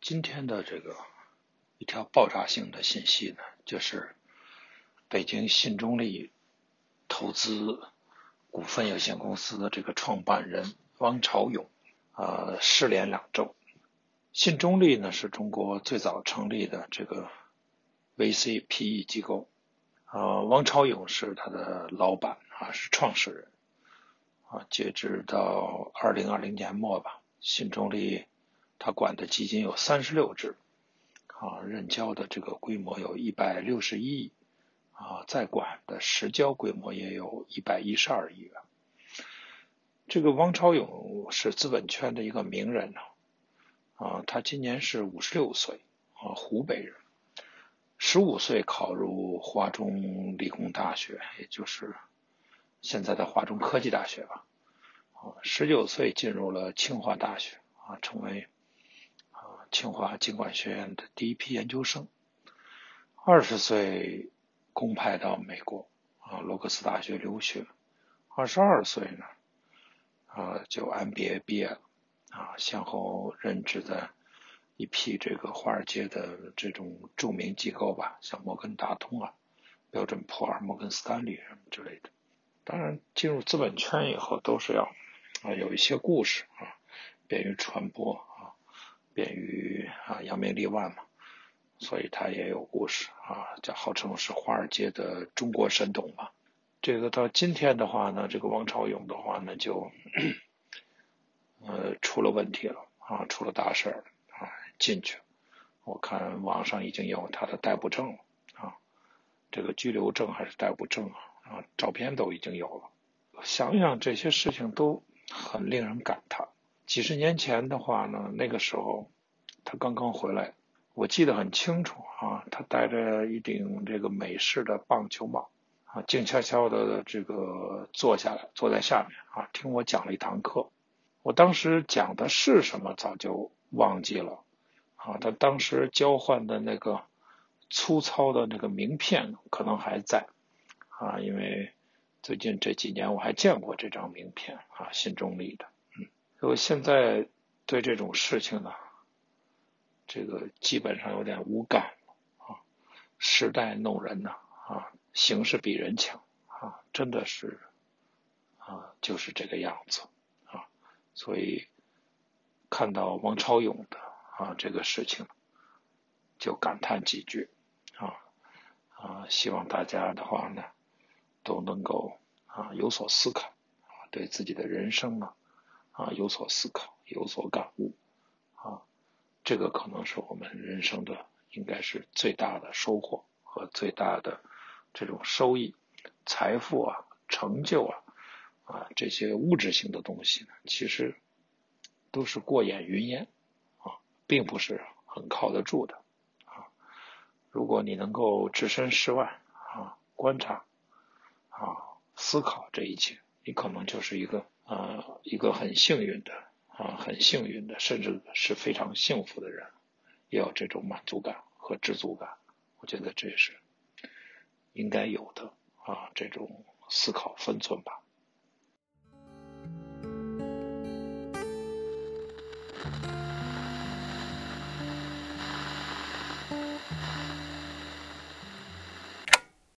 今天的这个一条爆炸性的信息呢，就是北京信中利投资股份有限公司的这个创办人汪朝勇，呃，失联两周。信中利呢是中国最早成立的这个 VC PE 机构，呃，汪朝勇是他的老板啊，是创始人啊。截止到二零二零年末吧，信中利。他管的基金有三十六只，啊，认交的这个规模有一百六十亿，啊，在管的实交规模也有一百一十二亿元。这个汪超勇是资本圈的一个名人呢，啊他今年是五十六岁，啊，湖北人，十五岁考入华中理工大学，也就是现在的华中科技大学吧，啊，十九岁进入了清华大学，啊，成为啊。清华经管学院的第一批研究生，二十岁公派到美国啊罗克斯大学留学，二十二岁呢啊就 MBA 毕业了啊，先后任职的一批这个华尔街的这种著名机构吧，像摩根大通啊、标准普尔、摩根斯坦利什么之类的。当然，进入资本圈以后都是要啊有一些故事啊，便于传播啊。便于啊扬名立万嘛，所以他也有故事啊，叫号称是华尔街的中国神童嘛。这个到今天的话呢，这个王朝勇的话呢就呃出了问题了啊，出了大事儿啊，进去。我看网上已经有他的逮捕证了啊，这个拘留证还是逮捕证啊啊，照片都已经有了。想想这些事情都很令人感叹。几十年前的话呢，那个时候他刚刚回来，我记得很清楚啊，他戴着一顶这个美式的棒球帽啊，静悄悄的这个坐下来，坐在下面啊，听我讲了一堂课。我当时讲的是什么，早就忘记了啊。他当时交换的那个粗糙的那个名片可能还在啊，因为最近这几年我还见过这张名片啊，新中立的。嗯我现在对这种事情呢，这个基本上有点无感啊。时代弄人呐啊，形势比人强啊，真的是啊，就是这个样子。所以看到王超勇的啊这个事情，就感叹几句啊啊，希望大家的话呢都能够啊有所思考啊，对自己的人生啊。啊，有所思考，有所感悟，啊，这个可能是我们人生的应该是最大的收获和最大的这种收益、财富啊、成就啊，啊，这些物质性的东西呢，其实都是过眼云烟，啊，并不是很靠得住的，啊，如果你能够置身事外，啊，观察，啊，思考这一切，你可能就是一个。啊，一个很幸运的啊，很幸运的，甚至是非常幸福的人，也有这种满足感和知足感。我觉得这是应该有的啊，这种思考分寸吧。Thank you.